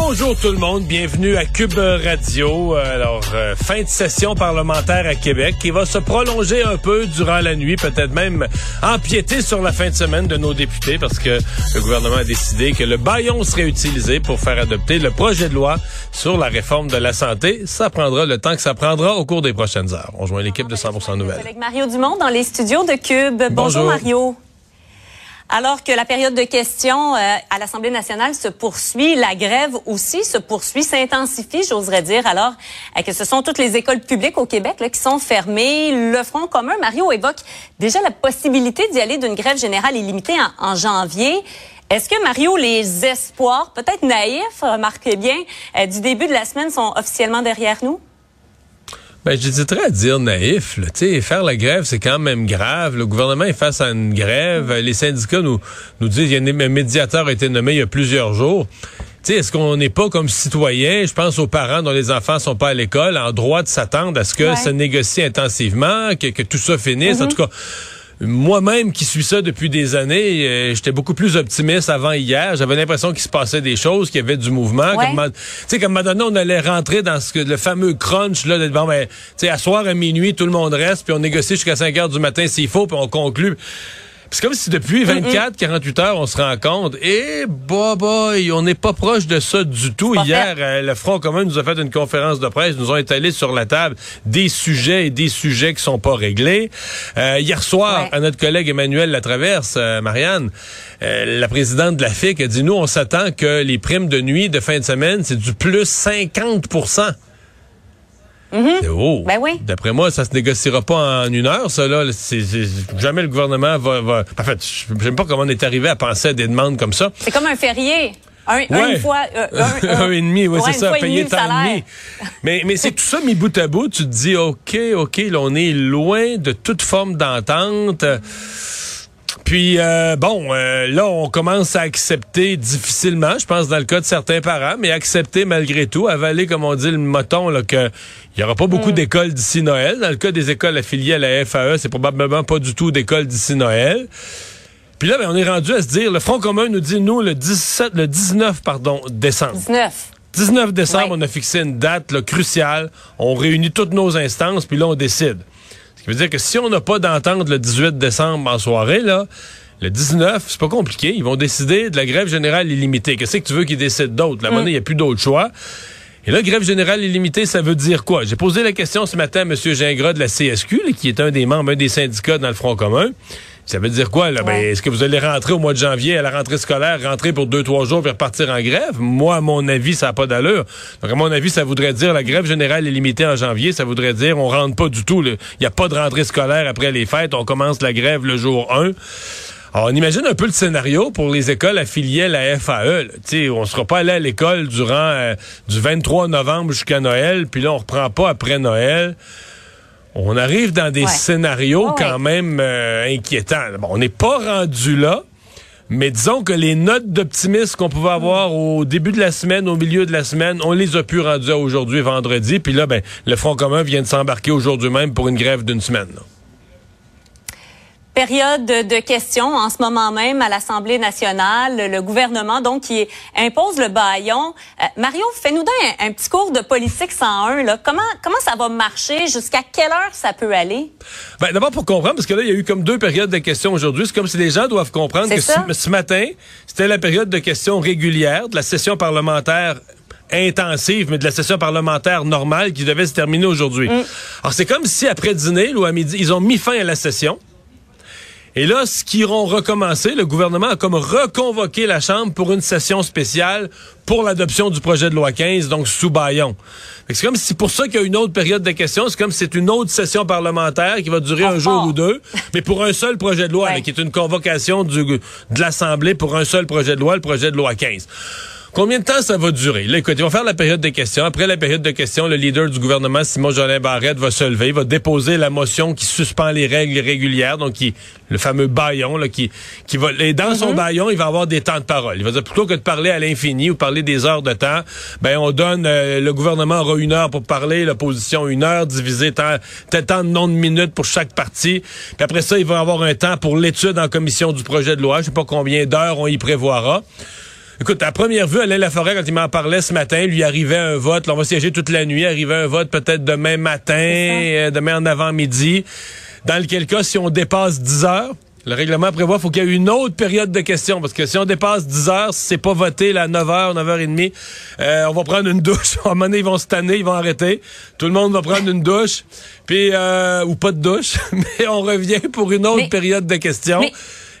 Bonjour tout le monde, bienvenue à Cube Radio. Alors, euh, fin de session parlementaire à Québec qui va se prolonger un peu durant la nuit, peut-être même empiéter sur la fin de semaine de nos députés parce que le gouvernement a décidé que le baillon serait utilisé pour faire adopter le projet de loi sur la réforme de la santé. Ça prendra le temps que ça prendra au cours des prochaines heures. On joint l'équipe de 100% Nouvelles. Avec Mario Dumont dans les studios de Cube. Bonjour, Bonjour. Mario. Alors que la période de questions euh, à l'Assemblée nationale se poursuit, la grève aussi se poursuit, s'intensifie, j'oserais dire, alors euh, que ce sont toutes les écoles publiques au Québec là, qui sont fermées. Le Front commun, Mario évoque déjà la possibilité d'y aller d'une grève générale illimitée en, janvier. Est-ce que, Mario, les espoirs, peut-être naïfs, remarquez bien, euh, du début de la semaine sont officiellement derrière nous? Ben, j'hésiterais à dire naïf. Là. Faire la grève, c'est quand même grave. Le gouvernement est face à une grève. Les syndicats nous, nous disent qu'il y a un médiateur a été nommé il y a plusieurs jours. Est-ce qu'on n'est pas comme citoyen, je pense aux parents dont les enfants sont pas à l'école, en droit de s'attendre à ce que Ouais. ça négocie intensivement, que, que tout ça finisse? En Mhm. tout cas, moi-même qui suis ça depuis des années, euh, j'étais beaucoup plus optimiste avant hier. J'avais l'impression qu'il se passait des choses, qu'il y avait du mouvement. Ouais. Comme, tu sais, comme donné, on allait rentrer dans ce que, le fameux crunch là, de bon, ben, tu sais, à soir à minuit, tout le monde reste, puis on négocie jusqu'à 5 heures du matin s'il faut, puis on conclut. C'est comme si depuis 24, 48 heures, on se rend compte. Et bah, boy, on n'est pas proche de ça du tout. Hier, euh, le Front commun nous a fait une conférence de presse, nous ont étalé sur la table des sujets et des sujets qui sont pas réglés. Euh, hier soir, Ouais. à notre collègue Emmanuel Latraverse, euh, Marianne, euh, la présidente de la FIC a dit, nous, on s'attend que les primes de nuit de fin de semaine, c'est du plus 50 haut. Ben oui. D'après moi, ça se négociera pas en une heure, ça, là. Jamais le gouvernement va, va- En fait, je j'aime pas comment on est arrivé à penser à des demandes comme ça. C'est comme un férié. Un, Ouais. Une fois, euh, un, un et demi, oui, ouais, c'est ça, payer tant demi. Mais, mais c'est tout ça mis bout à bout, tu te dis, OK, OK, là, on est loin de toute forme d'entente. Puis, euh, bon, euh, là, on commence à accepter difficilement, je pense, dans le cas de certains parents, mais accepter malgré tout, avaler, comme on dit, le moton, là, que il y aura pas beaucoup d'écoles d'ici Noël. Dans le cas des écoles affiliées à la FAE, c'est probablement pas du tout d'écoles d'ici Noël. Puis là, ben, on est rendu à se dire, le Front commun nous dit, nous, le 17, le 19, pardon, décembre. 19. 19 décembre, on a fixé une date là, cruciale. On réunit toutes nos instances, puis là, on décide. Qui veut dire que si on n'a pas d'entente le 18 décembre en soirée, là, le 19, c'est pas compliqué. Ils vont décider de la grève générale illimitée. Qu'est-ce que tu veux qu'ils décident d'autre? La monnaie, il n'y a plus d'autre choix. Et là, grève générale illimitée, ça veut dire quoi? J'ai posé la question ce matin à M. Gingras de la CSQ, là, qui est un des membres, un des syndicats dans le Front commun. Ça veut dire quoi? Là? Ben, est-ce que vous allez rentrer au mois de janvier à la rentrée scolaire, rentrer pour deux, trois jours puis repartir en grève? Moi, à mon avis, ça n'a pas d'allure. Donc, à mon avis, ça voudrait dire la grève générale illimitée en janvier, ça voudrait dire on rentre pas du tout. Il n'y a pas de rentrée scolaire après les fêtes. On commence la grève le jour 1. Alors, on imagine un peu le scénario pour les écoles affiliées à la FAE. là. On ne sera pas allé à l'école durant euh, du 23 novembre jusqu'à Noël, puis là, on reprend pas après Noël. On arrive dans des Ouais. scénarios quand ouais. même euh, inquiétants. Bon, on n'est pas rendu là, mais disons que les notes d'optimisme qu'on pouvait avoir au début de la semaine, au milieu de la semaine, on les a pu rendu à aujourd'hui, vendredi. Puis là, ben, le Front commun vient de s'embarquer aujourd'hui même pour une grève d'une semaine. là. Période de, questions en ce moment même à l'Assemblée nationale. Le gouvernement, donc, qui impose le baillon. Euh, Mario, fais-nous un, un petit cours de politique 101. Là. Comment, comment ça va marcher? Jusqu'à quelle heure ça peut aller? Ben, d'abord pour comprendre, parce que là, il y a eu comme deux périodes de questions aujourd'hui. C'est comme si les gens doivent comprendre que ce, ce matin, c'était la période de questions régulière de la session parlementaire intensive, mais de la session parlementaire normale qui devait se terminer aujourd'hui. Alors, c'est comme si après dîner ou à midi, ils ont mis fin à la session. Et là, ce qu'ils iront recommencer, le gouvernement a comme reconvoqué la Chambre pour une session spéciale pour l'adoption du projet de loi 15, donc sous que C'est comme si pour ça qu'il y a une autre période de questions, c'est comme si c'est une autre session parlementaire qui va durer En un jour ou deux, mais pour un seul projet de loi, Ouais. là, qui est une convocation du, de l'Assemblée pour un seul projet de loi, le projet de loi 15. Combien de temps ça va durer? Là, écoute, ils vont faire la période de questions. Après la période de questions, le leader du gouvernement, Simon Jolin Barrette, va se lever, va déposer la motion qui suspend les règles régulières, donc qui, le fameux baillon, là, qui, qui va, et dans son mhm. baillon, il va avoir des temps de parole. Il va dire, plutôt que de parler à l'infini ou parler des heures de temps, ben, on donne, euh, le gouvernement aura une heure pour parler, l'opposition une heure, divisé tant, temps de nombre de minutes pour chaque parti. Puis après ça, il va avoir un temps pour l'étude en commission du projet de loi. Je sais pas combien d'heures on y prévoira. Écoute, à première vue, Alain Laforêt, quand il m'en parlait ce matin, lui arrivait un vote. Là, on va siéger toute la nuit. Arrivait un vote peut-être demain matin, euh, demain en avant-midi. Dans lequel cas, si on dépasse 10 heures, le règlement prévoit faut qu'il y ait une autre période de questions. Parce que si on dépasse 10 heures, si c'est pas voté là, à 9 h, 9 h 30, euh, on va prendre une douche. À un moment donné, ils vont se tanner, ils vont arrêter. Tout le monde va prendre une douche. Puis, euh, ou pas de douche. Mais on revient pour une autre période de questions.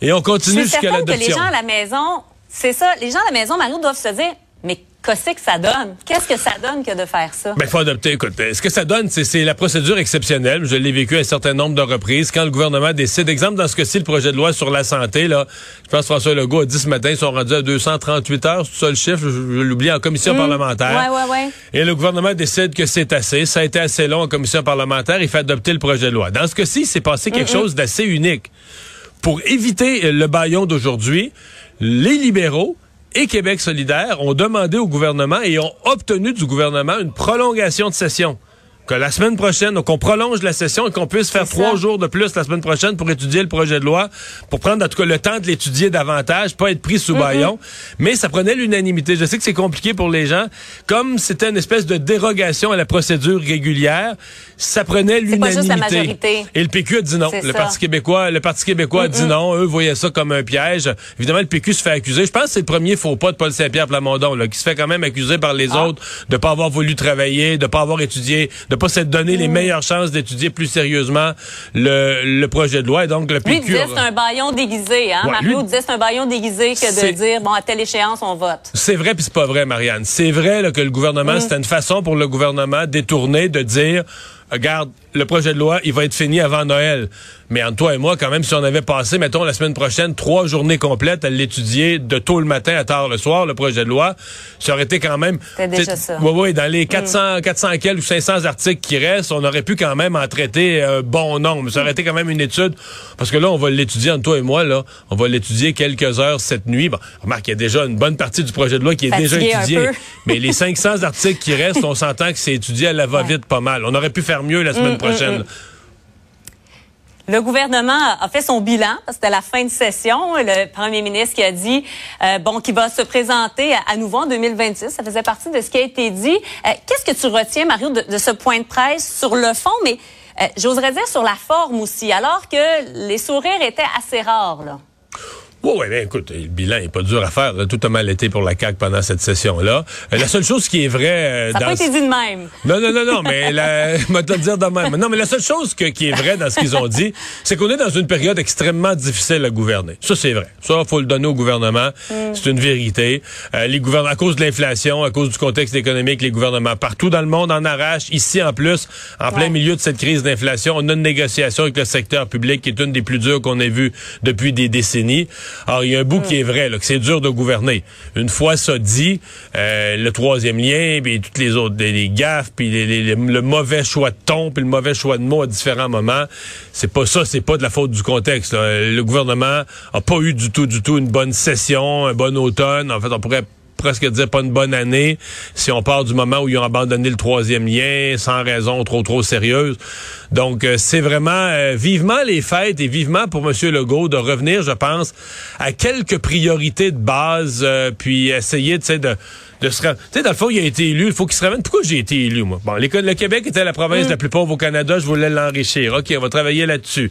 et on continue jusqu'à l'adoption. que les gens à la maison c'est ça. Les gens à la maison, Mario, doivent se dire, mais qu'est-ce que ça donne? Qu'est-ce que ça donne que de faire ça? Ben, faut adopter. Écoute, ce que ça donne, c'est la procédure exceptionnelle. Je l'ai vécu un certain nombre de reprises. Quand le gouvernement décide, exemple, dans ce cas-ci, le projet de loi sur la santé, là, je pense que François Legault a dit ce matin, ils sont rendus à 238 heures, c'est ça le chiffre, je, l'oublie, en commission mmh. parlementaire. Ouais, ouais, ouais. Et le gouvernement décide que c'est assez. Ça a été assez long en commission parlementaire. Il fait adopter le projet de loi. Dans ce cas-ci, c'est passé quelque mmh, mmh. chose d'assez unique. Pour éviter le baillon d'aujourd'hui, les libéraux et Québec solidaire ont demandé au gouvernement et ont obtenu du gouvernement une prolongation de session que la semaine prochaine, qu'on prolonge la session et qu'on puisse faire trois jours de plus la semaine prochaine pour étudier le projet de loi, pour prendre en tout cas le temps de l'étudier davantage, pas être pris sous baillon. Mais ça prenait l'unanimité. Je sais que c'est compliqué pour les gens. Comme c'était une espèce de dérogation à la procédure régulière, ça prenait l'unanimité. Et le PQ a dit non. Le Parti québécois, le Parti québécois a dit non. Eux voyaient ça comme un piège. Évidemment, le PQ se fait accuser. Je pense que c'est le premier faux pas de Paul Saint-Pierre Plamondon, là, qui se fait quand même accuser par les ah. autres de pas avoir voulu travailler, de pas avoir étudié, de pas s'être donné les mm. meilleures chances d'étudier plus sérieusement le, projet de loi. Et donc, le PQ... Lui disait c'est un baillon déguisé. Hein? Mario disait c'est un baillon déguisé que de dire, bon, à telle échéance, on vote. C'est vrai puis c'est pas vrai, Marianne. C'est vrai là, que le gouvernement, mm. c'était une façon pour le gouvernement détourner de dire regarde, le projet de loi, il va être fini avant Noël. Mais entre toi et moi, quand même, si on avait passé, mettons, la semaine prochaine, trois journées complètes à l'étudier de tôt le matin à tard le soir, le projet de loi, ça aurait été quand même... C'était déjà ça. Oui, oui, dans les 400, 400 quelques ou 500 articles qui restent, on aurait pu quand même en traiter un bon nombre. Ça aurait été quand même une étude, parce que là, on va l'étudier, entre toi et moi, là, on va l'étudier quelques heures cette nuit. Bon, remarque, il y a déjà une bonne partie du projet de loi qui est déjà étudiée. Mais les 500 articles qui restent, on s'entend que c'est étudié à la va-vite pas mal. On aurait pu faire mieux la semaine mm, mm, prochaine. Mm. Le gouvernement a fait son bilan. C'était la fin de session. Le premier ministre qui a dit euh, bon qu'il va se présenter à, nouveau en 2026. Ça faisait partie de ce qui a été dit. Euh, qu'est-ce que tu retiens, Mario, de, ce point de presse sur le fond, mais euh, j'oserais dire sur la forme aussi, alors que les sourires étaient assez rares là. Oui, oui, ben écoute, le bilan est pas dur à faire. Tout a mal été pour la CAQ pendant cette session-là. Euh, la seule chose qui est vraie... Euh, Ça n'a pas été dit de même. Non, non, non, non, mais la... je te le dire de même. Non, mais la seule chose que, qui est vraie dans ce qu'ils ont dit, c'est qu'on est dans une période extrêmement difficile à gouverner. Ça, c'est vrai. Ça, faut le donner au gouvernement. Mm. C'est une vérité. Euh, les gouvernements, à cause de l'inflation, à cause du contexte économique, les gouvernements partout dans le monde en arrachent. Ici, en plus, en plein milieu de cette crise d'inflation, on a une négociation avec le secteur public qui est une des plus dures qu'on ait vues depuis des décennies. Alors, il y a un bout qui est vrai, là, que c'est dur de gouverner. Une fois ça dit, euh, le troisième lien, puis toutes les autres, les, gaffes, puis le mauvais choix de ton, puis le mauvais choix de mots à différents moments, c'est pas ça, c'est pas de la faute du contexte. Le gouvernement a pas eu du tout, du tout une bonne session, un bon automne. En fait, on pourrait presque dire pas une bonne année si on part du moment où ils ont abandonné le troisième lien sans raison trop trop sérieuse. Donc euh, c'est vraiment euh, vivement les fêtes et vivement pour M. Legault de revenir, je pense, à quelques priorités de base, euh, puis essayer de, de de se Tu sais, dans le fond, il a été élu. Il faut qu'il se ramène. Pourquoi j'ai été élu, moi? Bon, le Québec était la province mm. la plus pauvre au Canada. Je voulais l'enrichir. OK, on va travailler là-dessus.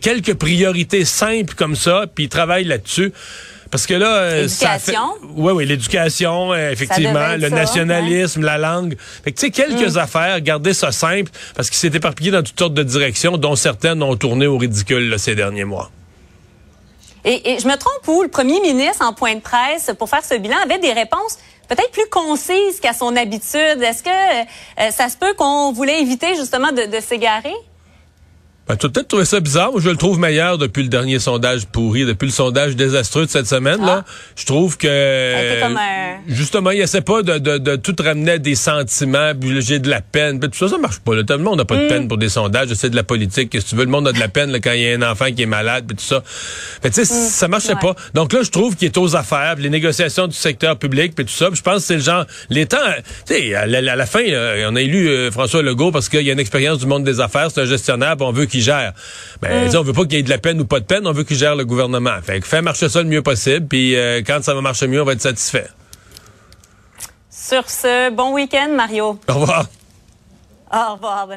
quelques priorités simples comme ça, puis il travaille là-dessus. Parce que là, euh, l'éducation? Oui, oui, l'éducation, euh, effectivement, le nationalisme, la langue. Fait que tu sais, quelques mm. affaires, garder ça simple, parce qu'il s'est éparpillé dans toutes sortes de directions, dont certaines ont tourné au ridicule ces derniers mois. Et, je me trompe où? Le premier ministre, en point de presse, pour faire ce bilan, avait des réponses peut-être plus concises qu'à son habitude. Est-ce que euh, ça se peut qu'on voulait éviter justement de s'égarer? Ben, tu as peut-être trouvé ça bizarre. Moi, je le trouve meilleur depuis le dernier sondage pourri, depuis le sondage désastreux de cette semaine. là. Ah. Je trouve que comme un- justement, il essaie pas de, de, de tout ramener à des sentiments, puis j'ai de la peine. Puis tout ça, ça marche pas. Là. Tout le monde n'a pas de Mm. peine pour des sondages. C'est de la politique. Que tu veux? Le monde a de la peine là, quand il y a un enfant qui est malade, puis tout ça. Fait, tu sais, ça marchait Mm. Ouais. pas. Donc là, je trouve qu'il est aux affaires, puis les négociations du secteur public, puis tout ça. Puis je pense que c'est le genre, les temps, tu sais, à la, à la fin, là, on a élu euh, François Legault parce qu'il y a une expérience du monde des affaires, c'est un gestionnaire, puis on veut qu'il gère. Ben, sais, on veut pas qu'il y ait de la peine ou pas de peine, on veut qu'il gère le gouvernement. Fait que fait marcher ça le mieux possible, puis euh, quand ça va marcher mieux, on va être satisfait. Sur ce, bon week-end, Mario. Au revoir. Au revoir. Bonne